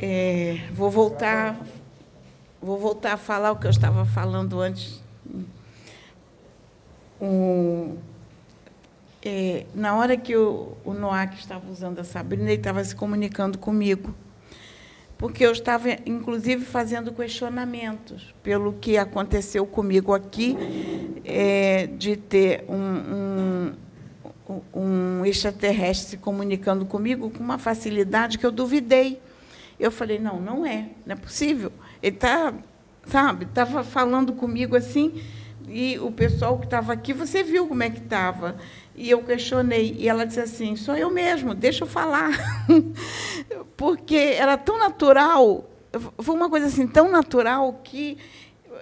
É, vou voltar, vou voltar a falar o que eu estava falando antes. É, na hora que o, o Noac estava usando a Sabrina, ele estava se comunicando comigo, porque eu estava, inclusive, fazendo questionamentos pelo que aconteceu comigo aqui, é, de ter um, um, um extraterrestre se comunicando comigo com uma facilidade que eu duvidei. Eu falei, não, não é, não é possível. Ele está, sabe, estava falando comigo assim, e o pessoal que estava aqui, você viu como é que estava. E eu questionei, e ela disse assim, sou eu mesmo, deixa eu falar. Porque era tão natural, foi uma coisa assim tão natural que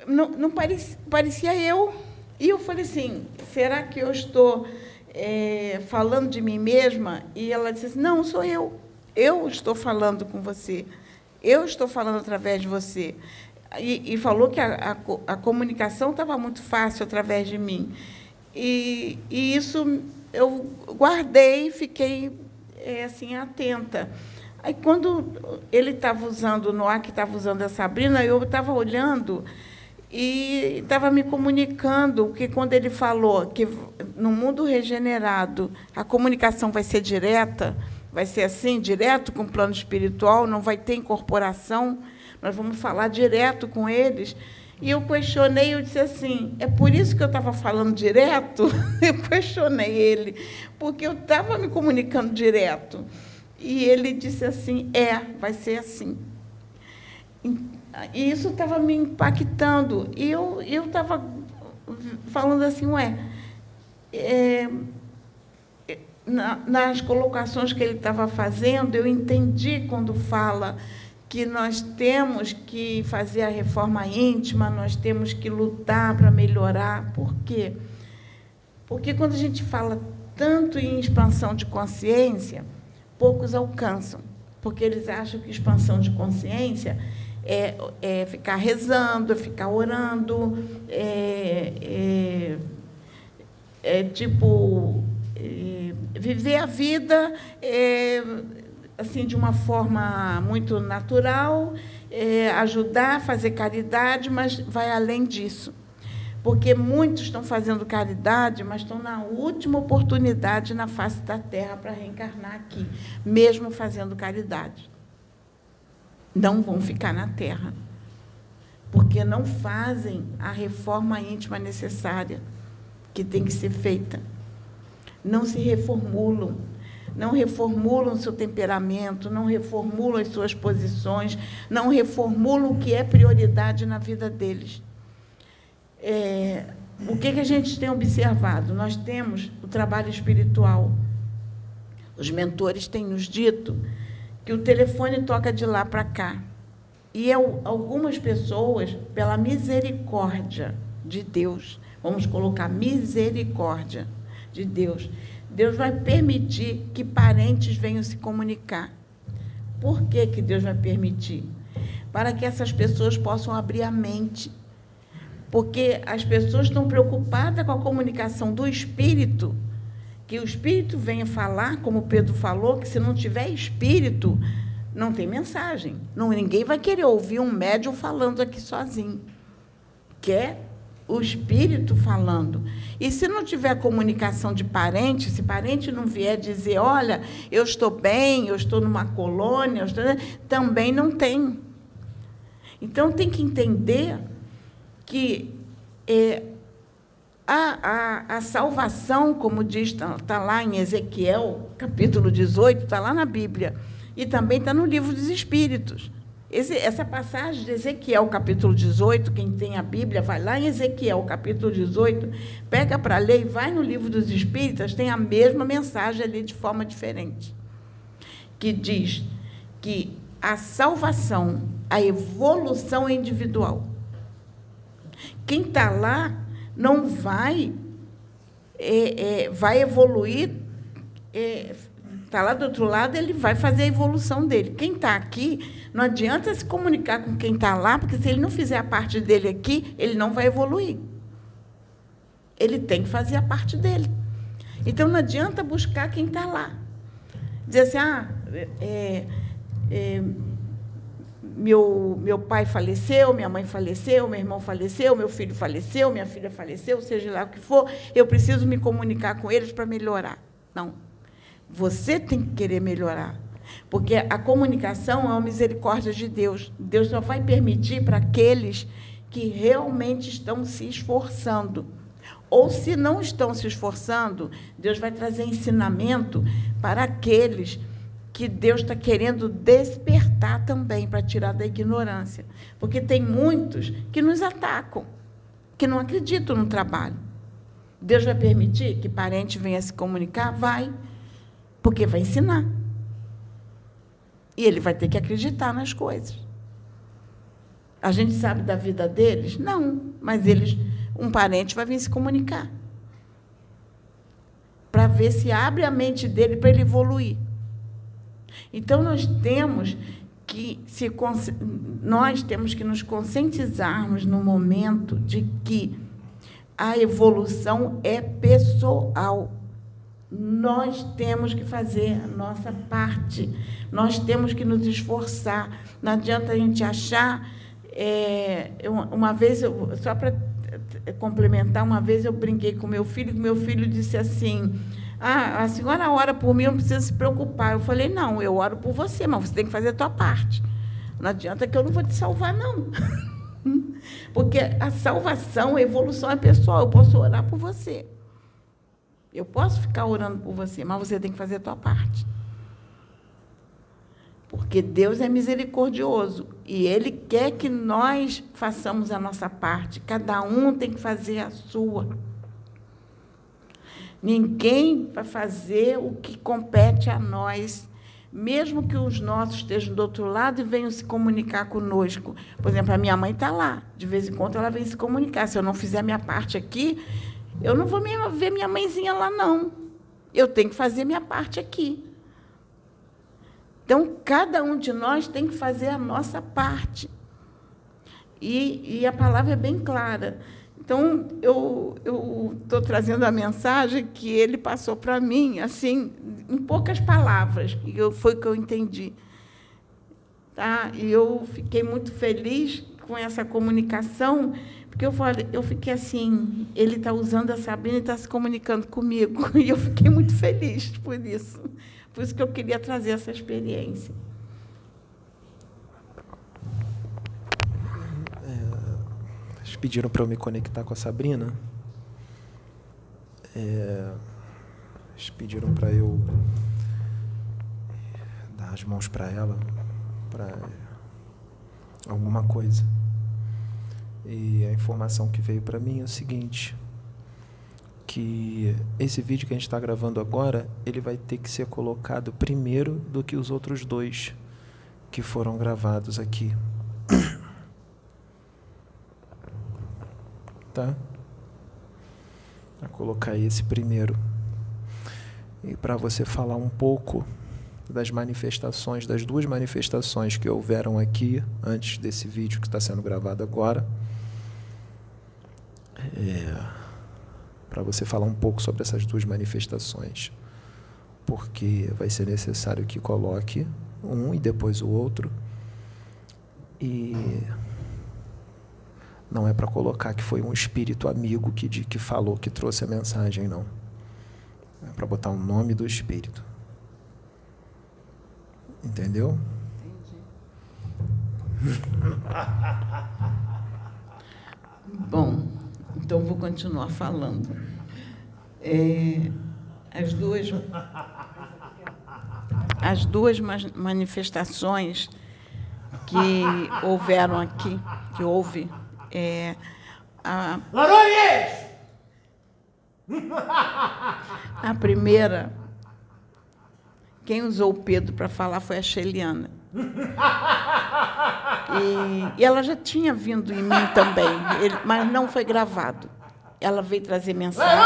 não, não parecia, parecia eu. E eu falei assim, será que eu estou é, falando de mim mesma? E ela disse assim, não, sou eu. Eu estou falando com você. Eu estou falando através de você. E, e falou que a, a, a comunicação estava muito fácil através de mim. E, e isso eu guardei fiquei é, assim atenta. Aí, quando ele estava usando, o Noah que estava usando a Sabrina, eu estava olhando e estava me comunicando que quando ele falou que no mundo regenerado a comunicação vai ser direta, vai ser assim, direto com o plano espiritual, não vai ter incorporação, nós vamos falar direto com eles. E eu questionei, eu disse assim, é por isso que eu estava falando direto? Eu questionei ele, porque eu estava me comunicando direto. E ele disse assim, é, vai ser assim. E isso estava me impactando. E eu estava falando assim, ué, é, na, nas colocações que ele estava fazendo, eu entendi quando fala que nós temos que fazer a reforma íntima, nós temos que lutar para melhorar. Por quê? Porque quando a gente fala tanto em expansão de consciência, poucos alcançam, porque eles acham que expansão de consciência é, é ficar rezando, é ficar orando, é, é, é tipo é, viver a vida é, assim de uma forma muito natural, é, ajudar, fazer caridade, mas vai além disso. Porque muitos estão fazendo caridade, mas estão na última oportunidade na face da terra para reencarnar aqui, mesmo fazendo caridade. Não vão ficar na terra, porque não fazem a reforma íntima necessária que tem que ser feita não se reformulam, não reformulam seu temperamento, não reformulam as suas posições, não reformulam o que é prioridade na vida deles. É, o que, que a gente tem observado? Nós temos o trabalho espiritual. Os mentores têm nos dito que o telefone toca de lá para cá. E eu, algumas pessoas, pela misericórdia de Deus, vamos colocar misericórdia, de Deus. Deus vai permitir que parentes venham se comunicar. Por que, que Deus vai permitir? Para que essas pessoas possam abrir a mente. Porque as pessoas estão preocupadas com a comunicação do espírito, que o espírito venha falar, como Pedro falou, que se não tiver espírito, não tem mensagem. Não, ninguém vai querer ouvir um médium falando aqui sozinho. Quer o espírito falando. E se não tiver comunicação de parente, se parente não vier dizer, olha, eu estou bem, eu estou numa colônia, estou... também não tem. Então tem que entender que é, a, a, a salvação, como diz, está tá lá em Ezequiel, capítulo 18, está lá na Bíblia, e também está no livro dos Espíritos. Esse, essa passagem de Ezequiel, capítulo 18, quem tem a Bíblia, vai lá em Ezequiel, capítulo 18, pega para ler e vai no livro dos Espíritas, tem a mesma mensagem ali de forma diferente. Que diz que a salvação, a evolução é individual. Quem está lá não vai, é, é, vai evoluir é, está lá do outro lado, ele vai fazer a evolução dele. Quem está aqui, não adianta se comunicar com quem está lá, porque se ele não fizer a parte dele aqui, ele não vai evoluir. Ele tem que fazer a parte dele. Então, não adianta buscar quem está lá. Dizer assim, ah, é, é, meu, meu pai faleceu, minha mãe faleceu, meu irmão faleceu, meu filho faleceu, minha filha faleceu, seja lá o que for, eu preciso me comunicar com eles para melhorar. Não. Você tem que querer melhorar. Porque a comunicação é uma misericórdia de Deus. Deus só vai permitir para aqueles que realmente estão se esforçando. Ou se não estão se esforçando, Deus vai trazer ensinamento para aqueles que Deus está querendo despertar também para tirar da ignorância. Porque tem muitos que nos atacam, que não acreditam no trabalho. Deus vai permitir que parente venha se comunicar? Vai, porque vai ensinar. E ele vai ter que acreditar nas coisas. A gente sabe da vida deles? Não, mas eles, um parente vai vir se comunicar. Para ver se abre a mente dele para ele evoluir. Então nós temos que se nós temos que nos conscientizarmos no momento de que a evolução é pessoal. Nós temos que fazer a nossa parte. Nós temos que nos esforçar. Não adianta a gente achar. É, uma vez, eu, só para complementar, uma vez eu brinquei com meu filho, meu filho disse assim: ah, a senhora ora por mim, não precisa se preocupar. Eu falei, não, eu oro por você, mas você tem que fazer a tua parte. Não adianta que eu não vou te salvar, não. Porque a salvação, a evolução é pessoal. Eu posso orar por você. Eu posso ficar orando por você, mas você tem que fazer a tua parte. Porque Deus é misericordioso e Ele quer que nós façamos a nossa parte. Cada um tem que fazer a sua. Ninguém vai fazer o que compete a nós, mesmo que os nossos estejam do outro lado e venham se comunicar conosco. Por exemplo, a minha mãe está lá, de vez em quando ela vem se comunicar. Se eu não fizer a minha parte aqui, eu não vou ver minha mãezinha lá, não. Eu tenho que fazer minha parte aqui. Então, cada um de nós tem que fazer a nossa parte. E, e a palavra é bem clara. Então, eu estou trazendo a mensagem que ele passou para mim, assim, em poucas palavras, e eu, foi o que eu entendi. Tá? E eu fiquei muito feliz com essa comunicação, porque eu, falei, eu fiquei assim, ele está usando a Sabrina e está se comunicando comigo, e eu fiquei muito feliz por isso. Por isso que eu queria trazer essa experiência. pediram para eu me conectar com a Sabrina. É, eles pediram para eu dar as mãos para ela, para alguma coisa. E a informação que veio para mim é o seguinte, que esse vídeo que a gente está gravando agora, ele vai ter que ser colocado primeiro do que os outros dois que foram gravados aqui. tá? Vou colocar esse primeiro. E para você falar um pouco das manifestações, das duas manifestações que houveram aqui antes desse vídeo que está sendo gravado agora. É, para você falar um pouco sobre essas duas manifestações. Porque vai ser necessário que coloque um e depois o outro. E não é para colocar que foi um espírito amigo que, de, que falou, que trouxe a mensagem, não. É para botar o nome do espírito. Entendeu? Entendi. Bom, então vou continuar falando. É, as duas as duas manifestações que houveram aqui, que houve é, a, a primeira, quem usou o Pedro para falar foi a Sheliana. E, e, ela já tinha vindo em mim também, ele, mas não foi gravado. Ela veio trazer mensagem.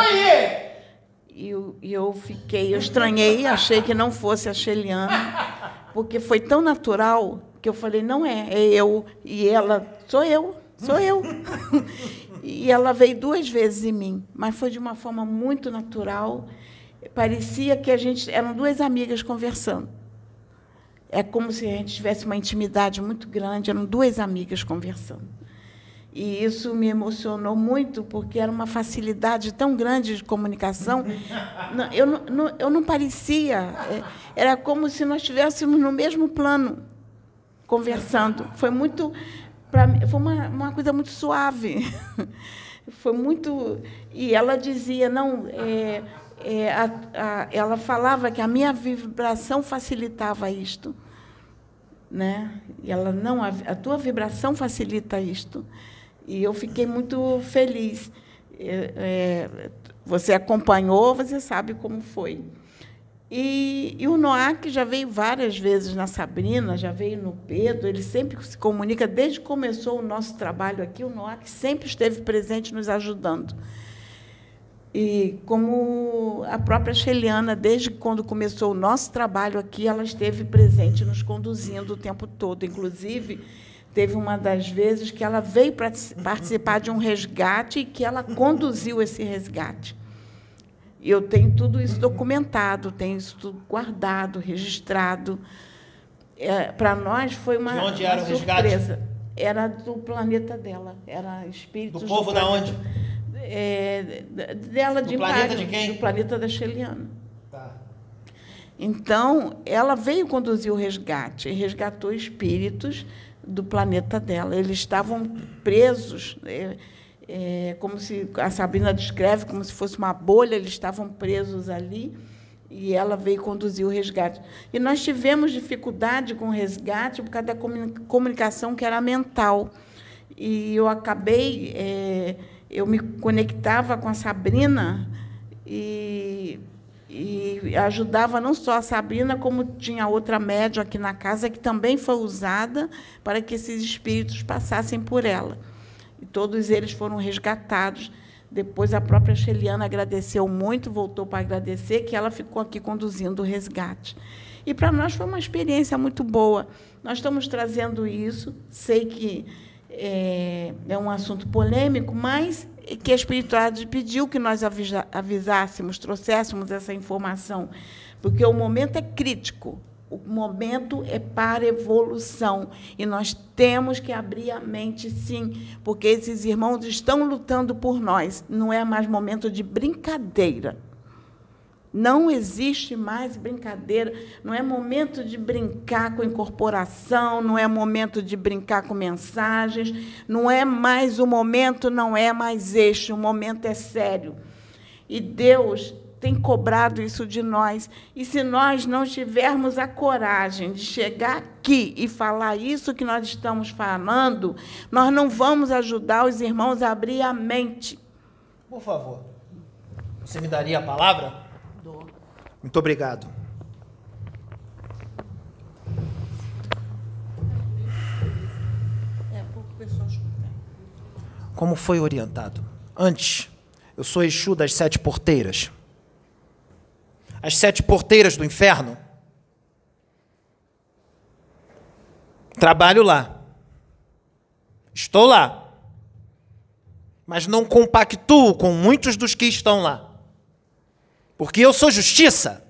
E eu, e eu fiquei, eu estranhei, achei que não fosse a Sheliana, porque foi tão natural que eu falei, não é, é eu. E ela, sou eu. Sou eu. e ela veio duas vezes em mim, mas foi de uma forma muito natural. Parecia que a gente eram duas amigas conversando. É como se a gente tivesse uma intimidade muito grande, eram duas amigas conversando. E isso me emocionou muito, porque era uma facilidade tão grande de comunicação. Eu não, eu não parecia. É, era como se nós estivéssemos no mesmo plano, conversando. Foi muito. Pra, foi uma, uma coisa muito suave. Foi muito. E ela dizia: não. É, é, a, a, ela falava que a minha vibração facilitava isto. Né? E ela, não, a, a tua vibração facilita isto. E eu fiquei muito feliz. É, é, você acompanhou, você sabe como foi. E, e o Noac já veio várias vezes na Sabrina, já veio no Pedro, ele sempre se comunica, desde que começou o nosso trabalho aqui, o Noac sempre esteve presente nos ajudando. E como a própria Sheliana, desde quando começou o nosso trabalho aqui, ela esteve presente nos conduzindo o tempo todo. Inclusive, teve uma das vezes que ela veio participar de um resgate e que ela conduziu esse resgate. Eu tenho tudo isso documentado, tenho isso tudo guardado, registrado. É, Para nós foi uma, De onde uma era o surpresa. resgate? Era do planeta dela, era espíritos Do povo da planeta- onde? É, dela Do de planeta Impário, de quem? Do planeta da Sheliana. Tá. Então, ela veio conduzir o resgate e resgatou espíritos do planeta dela. Eles estavam presos, é, é, como se a Sabrina descreve, como se fosse uma bolha, eles estavam presos ali e ela veio conduzir o resgate. E nós tivemos dificuldade com o resgate por causa da comuni- comunicação que era mental. E eu acabei, é, eu me conectava com a Sabrina e, e ajudava não só a Sabrina, como tinha outra médium aqui na casa que também foi usada para que esses espíritos passassem por ela. E todos eles foram resgatados. Depois a própria Sheliana agradeceu muito, voltou para agradecer, que ela ficou aqui conduzindo o resgate. E para nós foi uma experiência muito boa. Nós estamos trazendo isso, sei que é, é um assunto polêmico, mas que a espiritualidade pediu que nós avisássemos, trouxéssemos essa informação, porque o momento é crítico. O momento é para evolução e nós temos que abrir a mente, sim, porque esses irmãos estão lutando por nós. Não é mais momento de brincadeira. Não existe mais brincadeira, não é momento de brincar com incorporação, não é momento de brincar com mensagens, não é mais o momento, não é mais este, o momento é sério. E Deus tem cobrado isso de nós. E se nós não tivermos a coragem de chegar aqui e falar isso que nós estamos falando, nós não vamos ajudar os irmãos a abrir a mente. Por favor. Você me daria a palavra? Muito obrigado. É. Como foi orientado? Antes, eu sou Exu das sete porteiras. As sete porteiras do inferno. Trabalho lá. Estou lá. Mas não compactuo com muitos dos que estão lá. Porque eu sou justiça.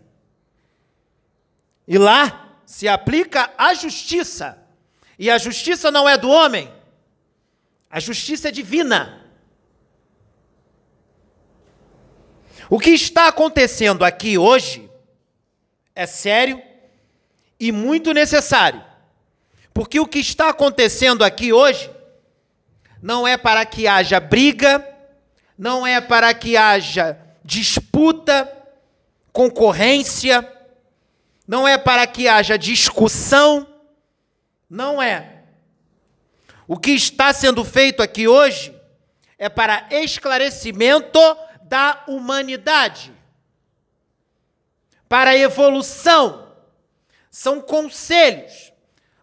E lá se aplica a justiça. E a justiça não é do homem. A justiça é divina. O que está acontecendo aqui hoje é sério e muito necessário. Porque o que está acontecendo aqui hoje não é para que haja briga, não é para que haja disputa, concorrência, não é para que haja discussão, não é. O que está sendo feito aqui hoje é para esclarecimento da humanidade, para evolução. São conselhos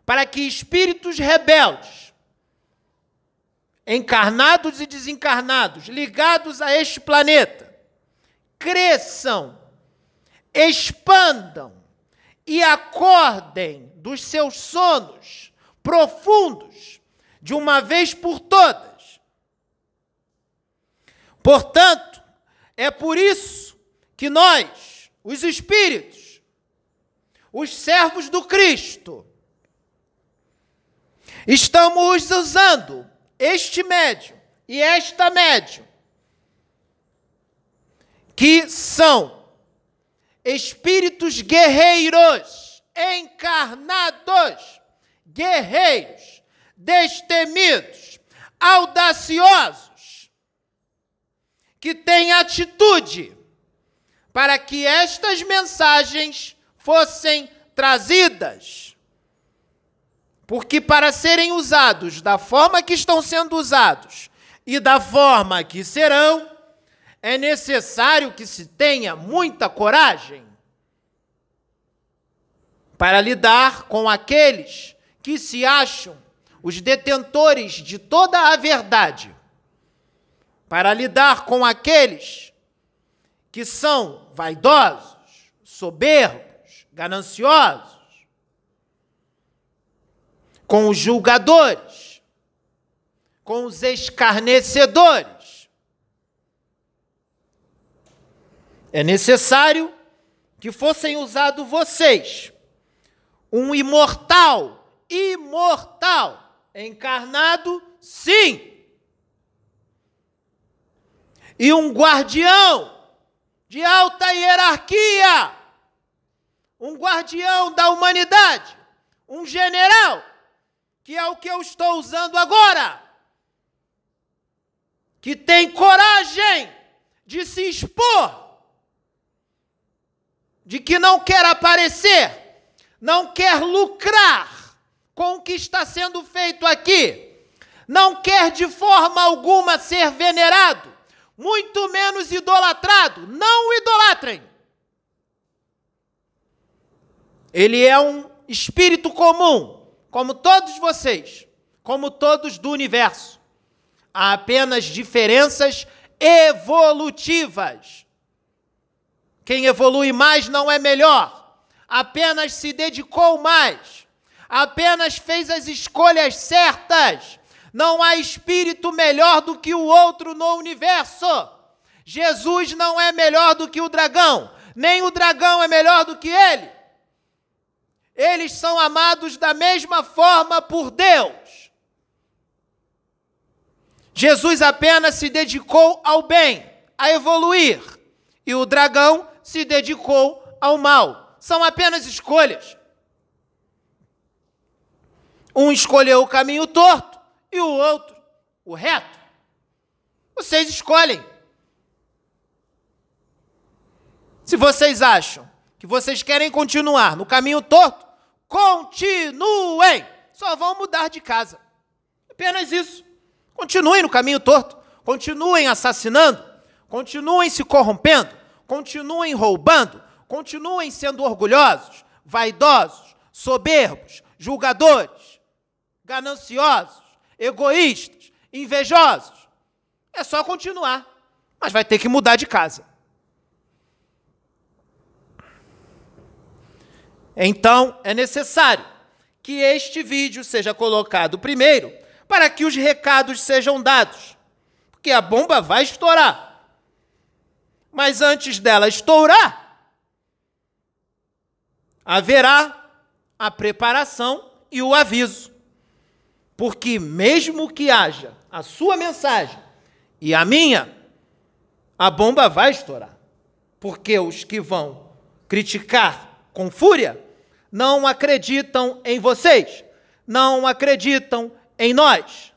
para que espíritos rebeldes, encarnados e desencarnados, ligados a este planeta, cresçam, expandam e acordem dos seus sonos profundos de uma vez por todas. Portanto, é por isso que nós, os espíritos, os servos do Cristo, estamos usando este médio e esta médio, que são espíritos guerreiros, encarnados, guerreiros, destemidos, audaciosos, que têm atitude para que estas mensagens fossem trazidas. Porque para serem usados da forma que estão sendo usados e da forma que serão, é necessário que se tenha muita coragem para lidar com aqueles que se acham os detentores de toda a verdade, para lidar com aqueles que são vaidosos, soberbos, gananciosos, com os julgadores, com os escarnecedores. É necessário que fossem usados vocês, um imortal, imortal, encarnado, sim, e um guardião de alta hierarquia, um guardião da humanidade, um general, que é o que eu estou usando agora, que tem coragem de se expor, de que não quer aparecer, não quer lucrar com o que está sendo feito aqui, não quer de forma alguma ser venerado, muito menos idolatrado. Não o idolatrem. Ele é um espírito comum, como todos vocês, como todos do universo. Há apenas diferenças evolutivas. Quem evolui mais não é melhor, apenas se dedicou mais, apenas fez as escolhas certas não há espírito melhor do que o outro no universo. Jesus não é melhor do que o dragão, nem o dragão é melhor do que ele. Eles são amados da mesma forma por Deus. Jesus apenas se dedicou ao bem, a evoluir, e o dragão se dedicou ao mal. São apenas escolhas. Um escolheu o caminho torto, e o outro, o reto. Vocês escolhem. Se vocês acham que vocês querem continuar no caminho torto, continuem. Só vão mudar de casa. Apenas isso. Continuem no caminho torto. Continuem assassinando. Continuem se corrompendo. Continuem roubando. Continuem sendo orgulhosos, vaidosos, soberbos, julgadores, gananciosos egoístas, invejosos. É só continuar, mas vai ter que mudar de casa. Então, é necessário que este vídeo seja colocado primeiro para que os recados sejam dados, porque a bomba vai estourar. Mas antes dela estourar, haverá a preparação e o aviso. Porque, mesmo que haja a sua mensagem e a minha, a bomba vai estourar. Porque os que vão criticar com fúria não acreditam em vocês, não acreditam em nós.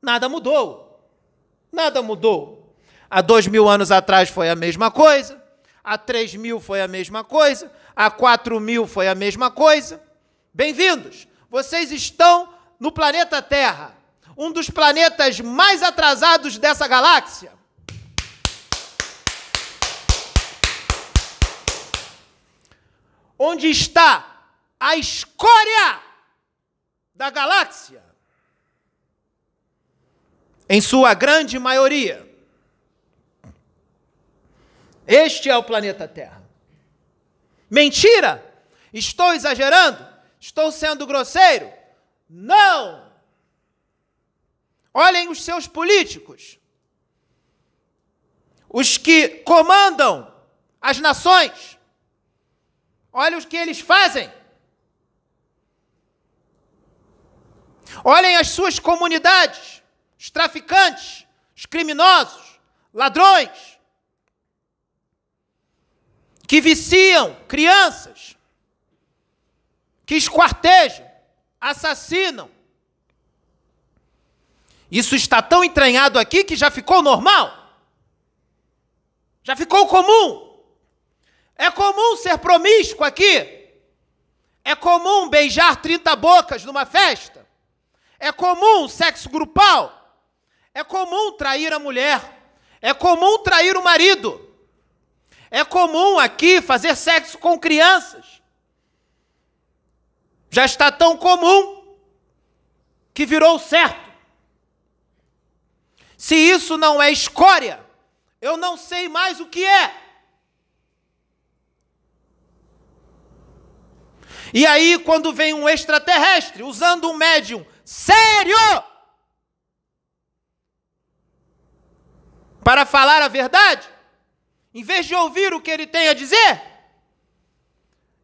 Nada mudou. Nada mudou. Há dois mil anos atrás foi a mesma coisa, há três mil foi a mesma coisa, há quatro mil foi a mesma coisa. Bem-vindos! Vocês estão no planeta Terra, um dos planetas mais atrasados dessa galáxia. Onde está a escória da galáxia? Em sua grande maioria. Este é o planeta Terra. Mentira! Estou exagerando? Estou sendo grosseiro? Não! Olhem os seus políticos, os que comandam as nações. Olha o que eles fazem. Olhem as suas comunidades, os traficantes, os criminosos, ladrões, que viciam crianças, que esquartejam, assassinam. Isso está tão entranhado aqui que já ficou normal. Já ficou comum. É comum ser promíscuo aqui. É comum beijar 30 bocas numa festa. É comum sexo grupal. É comum trair a mulher. É comum trair o marido. É comum aqui fazer sexo com crianças. Já está tão comum que virou certo. Se isso não é escória, eu não sei mais o que é. E aí, quando vem um extraterrestre usando um médium sério para falar a verdade, em vez de ouvir o que ele tem a dizer,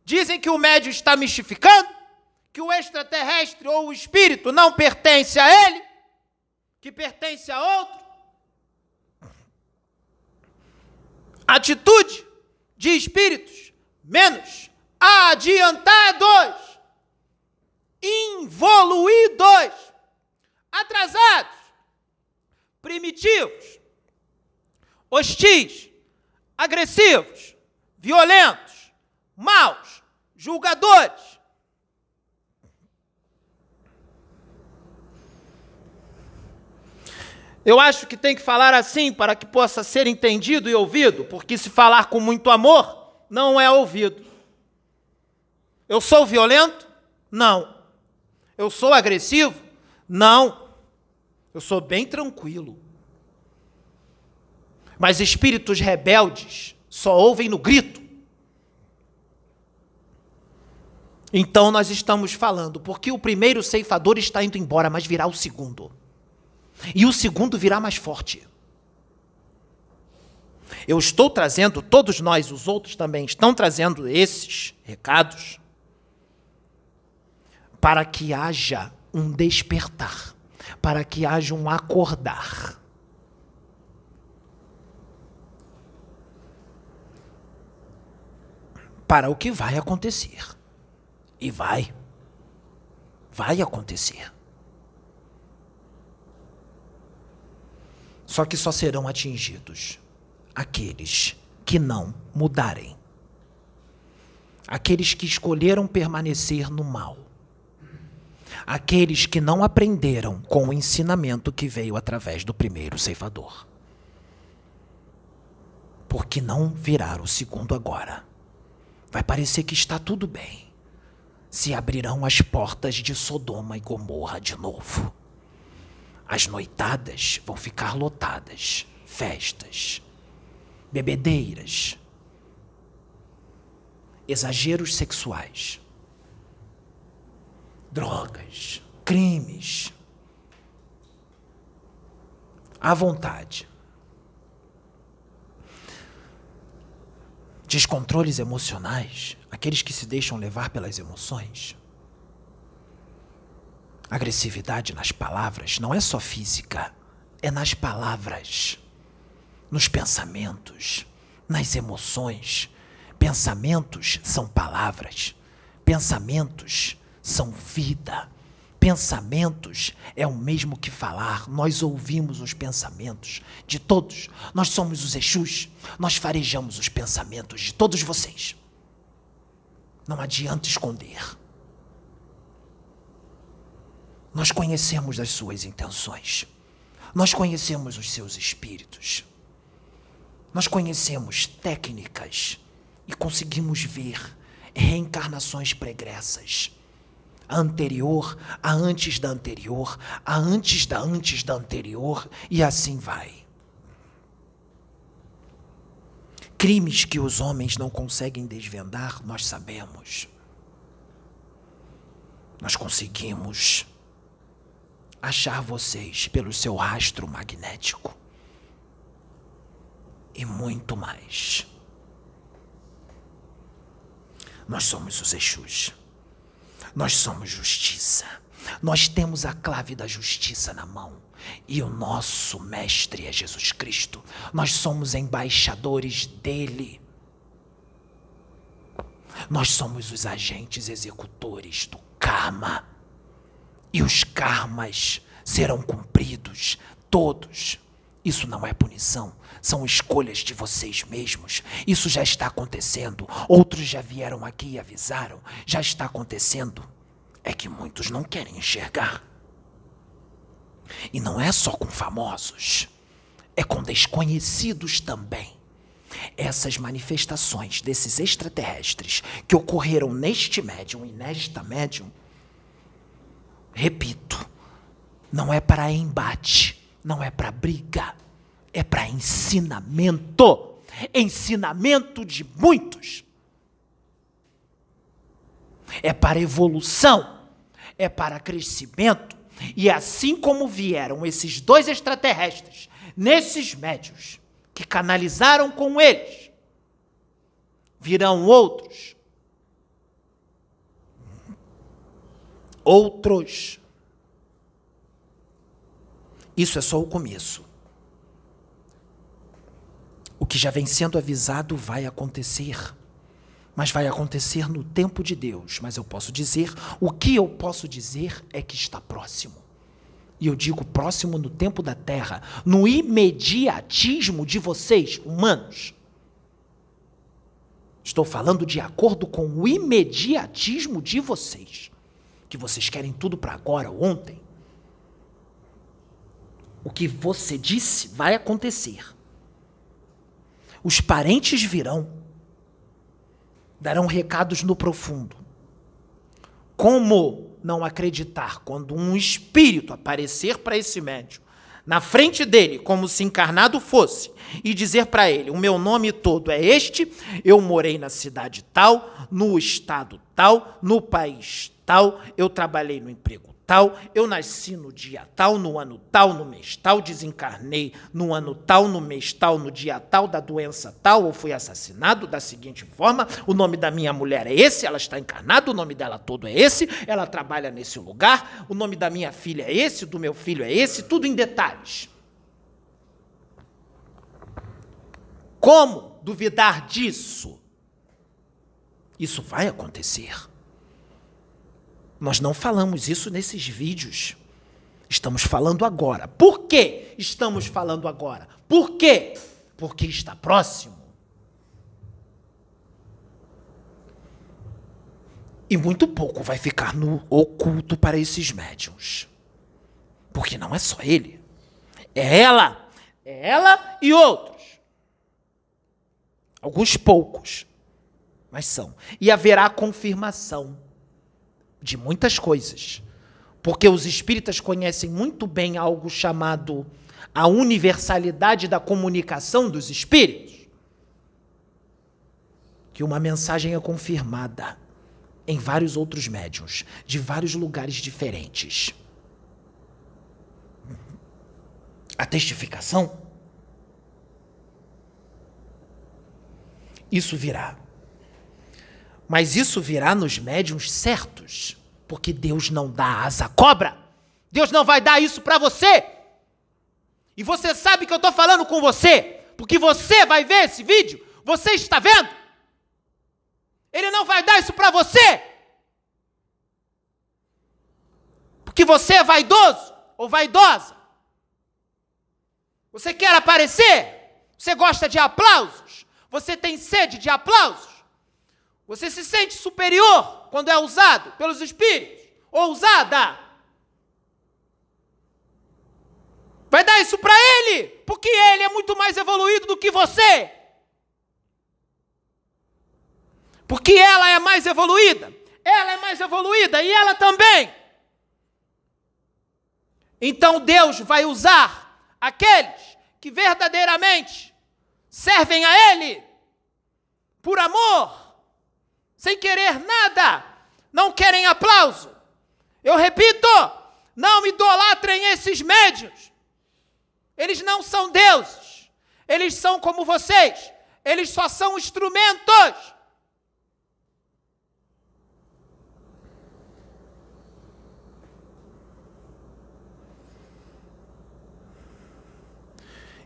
dizem que o médium está mistificando, que o extraterrestre ou o espírito não pertence a ele, que pertence a outro. Atitude de espíritos menos adiantados, involuídos, atrasados, primitivos, hostis, agressivos, violentos, maus, julgadores. Eu acho que tem que falar assim para que possa ser entendido e ouvido, porque se falar com muito amor, não é ouvido. Eu sou violento? Não. Eu sou agressivo? Não. Eu sou bem tranquilo. Mas espíritos rebeldes só ouvem no grito. Então nós estamos falando, porque o primeiro ceifador está indo embora, mas virá o segundo. E o segundo virá mais forte. Eu estou trazendo, todos nós, os outros também, estão trazendo esses recados para que haja um despertar, para que haja um acordar. Para o que vai acontecer. E vai. Vai acontecer. Só que só serão atingidos aqueles que não mudarem. Aqueles que escolheram permanecer no mal aqueles que não aprenderam com o ensinamento que veio através do primeiro ceifador. Porque não virar o segundo agora. Vai parecer que está tudo bem. Se abrirão as portas de Sodoma e Gomorra de novo. As noitadas vão ficar lotadas, festas, bebedeiras, exageros sexuais drogas, crimes. À vontade. Descontroles emocionais, aqueles que se deixam levar pelas emoções. Agressividade nas palavras não é só física, é nas palavras, nos pensamentos, nas emoções. Pensamentos são palavras. Pensamentos são vida. Pensamentos é o mesmo que falar. Nós ouvimos os pensamentos de todos. Nós somos os Exus. Nós farejamos os pensamentos de todos vocês. Não adianta esconder. Nós conhecemos as suas intenções. Nós conhecemos os seus espíritos. Nós conhecemos técnicas e conseguimos ver reencarnações pregressas a anterior, a antes da anterior, a antes da antes da anterior, e assim vai. Crimes que os homens não conseguem desvendar, nós sabemos. Nós conseguimos achar vocês pelo seu rastro magnético. E muito mais. Nós somos os Exus. Nós somos justiça. Nós temos a clave da justiça na mão. E o nosso mestre é Jesus Cristo. Nós somos embaixadores dele. Nós somos os agentes executores do karma. E os karmas serão cumpridos, todos. Isso não é punição, são escolhas de vocês mesmos. Isso já está acontecendo. Outros já vieram aqui e avisaram. Já está acontecendo. É que muitos não querem enxergar. E não é só com famosos, é com desconhecidos também. Essas manifestações desses extraterrestres que ocorreram neste médium e nesta médium, repito, não é para embate, não é para briga, é para ensinamento ensinamento de muitos. É para evolução, é para crescimento, e assim como vieram esses dois extraterrestres, nesses médios, que canalizaram com eles, virão outros. Outros. Isso é só o começo. O que já vem sendo avisado vai acontecer mas vai acontecer no tempo de Deus. Mas eu posso dizer, o que eu posso dizer é que está próximo. E eu digo próximo no tempo da terra, no imediatismo de vocês, humanos. Estou falando de acordo com o imediatismo de vocês, que vocês querem tudo para agora, ontem. O que você disse vai acontecer. Os parentes virão darão recados no profundo. Como não acreditar quando um espírito aparecer para esse médium na frente dele, como se encarnado fosse, e dizer para ele: O meu nome todo é este, eu morei na cidade tal, no estado tal, no país tal, eu trabalhei no emprego tal, eu nasci no dia tal, no ano tal, no mês tal, desencarnei no ano tal, no mês tal, no dia tal, da doença tal, ou fui assassinado da seguinte forma: o nome da minha mulher é esse, ela está encarnada, o nome dela todo é esse, ela trabalha nesse lugar, o nome da minha filha é esse, do meu filho é esse, tudo em detalhes. Como duvidar disso? Isso vai acontecer. Nós não falamos isso nesses vídeos. Estamos falando agora. Por que estamos falando agora? Por quê? Porque está próximo. E muito pouco vai ficar no oculto para esses médiums. Porque não é só ele. É ela. É ela e outros. Alguns poucos. Mas são. E haverá confirmação de muitas coisas. Porque os espíritas conhecem muito bem algo chamado a universalidade da comunicação dos espíritos. Que uma mensagem é confirmada em vários outros médiums, de vários lugares diferentes. A testificação? Isso virá. Mas isso virá nos médiums certos, porque Deus não dá asa cobra. Deus não vai dar isso para você. E você sabe que eu estou falando com você, porque você vai ver esse vídeo, você está vendo. Ele não vai dar isso para você. Porque você é vaidoso ou vaidosa. Você quer aparecer? Você gosta de aplausos? Você tem sede de aplausos? Você se sente superior quando é usado pelos espíritos? Ou usada? Vai dar isso para ele, porque ele é muito mais evoluído do que você. Porque ela é mais evoluída, ela é mais evoluída e ela também. Então Deus vai usar aqueles que verdadeiramente servem a Ele por amor sem querer nada, não querem aplauso. Eu repito, não idolatrem esses médios. Eles não são deuses. Eles são como vocês. Eles só são instrumentos.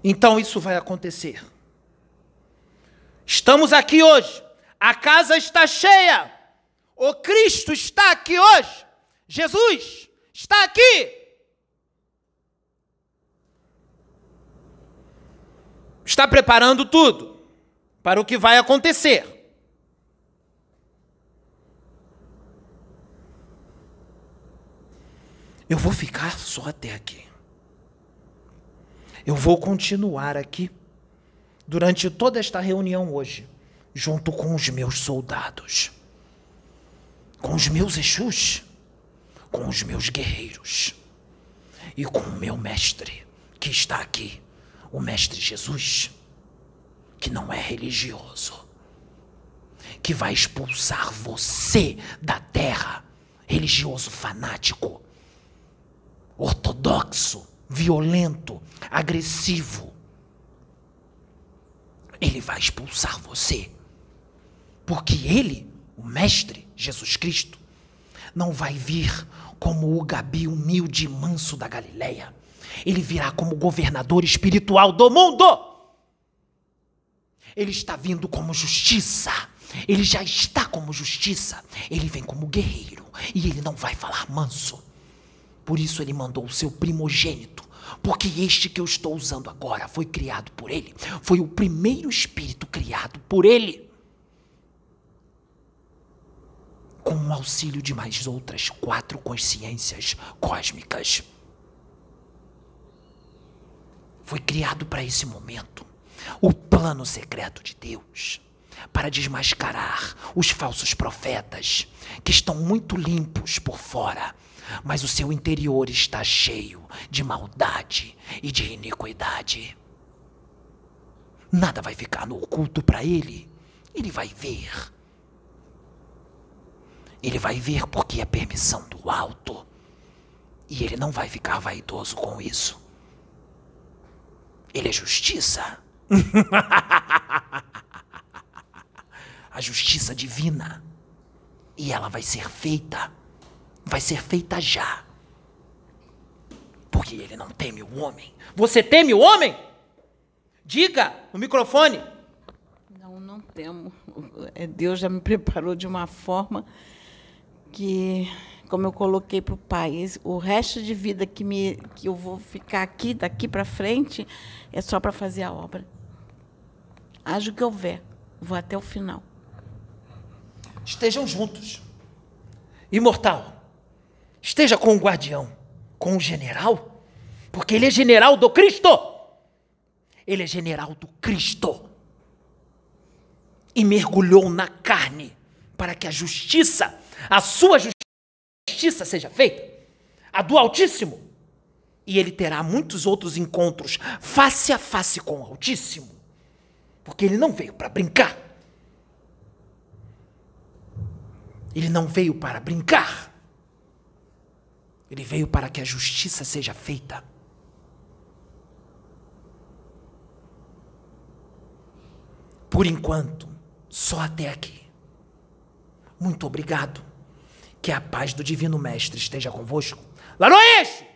Então isso vai acontecer. Estamos aqui hoje a casa está cheia, o Cristo está aqui hoje, Jesus está aqui. Está preparando tudo para o que vai acontecer. Eu vou ficar só até aqui. Eu vou continuar aqui durante toda esta reunião hoje, junto com os meus soldados, com os meus Exus, com os meus guerreiros e com o meu mestre que está aqui, o Mestre Jesus, que não é religioso, que vai expulsar você da terra, religioso fanático ortodoxo, violento, agressivo. Ele vai expulsar você. Porque ele, o Mestre Jesus Cristo, não vai vir como o Gabi humilde e manso da Galileia. Ele virá como governador espiritual do mundo. Ele está vindo como justiça. Ele já está como justiça. Ele vem como guerreiro. E ele não vai falar manso. Por isso ele mandou o seu primogênito, porque este que eu estou usando agora foi criado por ele, foi o primeiro espírito criado por ele. Com o auxílio de mais outras quatro consciências cósmicas. Foi criado para esse momento o plano secreto de Deus para desmascarar os falsos profetas que estão muito limpos por fora mas o seu interior está cheio de maldade e de iniquidade. Nada vai ficar no oculto para ele. Ele vai ver. Ele vai ver porque é permissão do alto. E ele não vai ficar vaidoso com isso. Ele é justiça. A justiça divina. E ela vai ser feita vai ser feita já. Porque ele não teme o homem. Você teme o homem? Diga no microfone. Não, não temo. É, Deus já me preparou de uma forma que, como eu coloquei para o pai, o resto de vida que, me, que eu vou ficar aqui, daqui para frente, é só para fazer a obra. Haja o que houver, vou até o final. Estejam juntos. Imortal. Esteja com o guardião, com o general, porque ele é general do Cristo. Ele é general do Cristo. E mergulhou na carne para que a justiça, a sua justiça seja feita, a do Altíssimo. E ele terá muitos outros encontros face a face com o Altíssimo, porque ele não veio para brincar. Ele não veio para brincar. Ele veio para que a justiça seja feita. Por enquanto, só até aqui. Muito obrigado. Que a paz do Divino Mestre esteja convosco. Lá no Oeste!